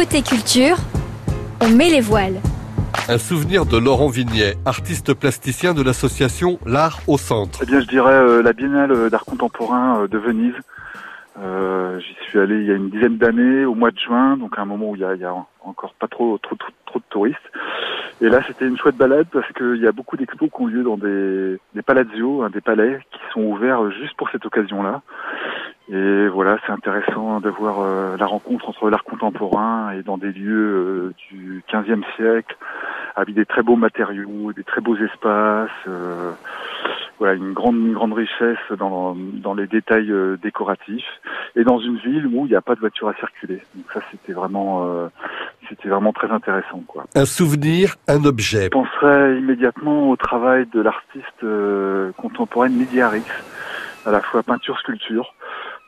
Côté culture, on met les voiles. Un souvenir de Laurent Vignet, artiste plasticien de l'association L'Art au Centre. Eh bien, je dirais euh, la Biennale d'art contemporain euh, de Venise. Euh, J'y suis allé il y a une dizaine d'années, au mois de juin, donc à un moment où il y a, il y a encore pas trop, trop, trop, trop de touristes. Et là, c'était une chouette balade parce qu'il y a beaucoup d'expos qui ont lieu dans des, des palazios, hein, des palais, qui sont ouverts juste pour cette occasion-là. Et voilà, c'est intéressant de voir euh, la rencontre entre l'art contemporain et dans des lieux euh, du 15e siècle, avec des très beaux matériaux, des très beaux espaces. Euh, voilà, une grande, une grande richesse dans, dans les détails décoratifs et dans une ville où il n'y a pas de voiture à circuler. Donc ça, c'était vraiment, c'était vraiment très intéressant, quoi. Un souvenir, un objet. Je penserais immédiatement au travail de l'artiste contemporaine Lydia Rix, à la fois peinture, sculpture. Euh,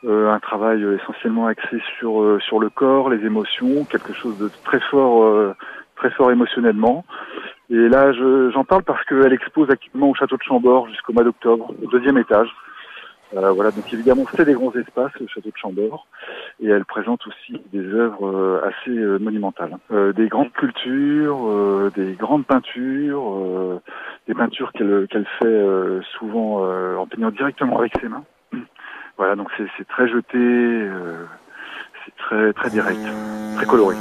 un travail essentiellement axé sur euh, sur le corps, les émotions, quelque chose de très fort, euh, très fort émotionnellement. Et là, j'en parle parce qu'elle expose actuellement au château de Chambord jusqu'au mois d'octobre, au deuxième étage. voilà, donc évidemment, c'est des grands espaces, le château de Chambord, et elle présente aussi des œuvres assez monumentales, des grandes cultures, des grandes peintures, des peintures qu'elle qu'elle fait souvent en peignant directement avec ses mains. Voilà, donc c'est très jeté, euh, c'est très très direct, très coloré.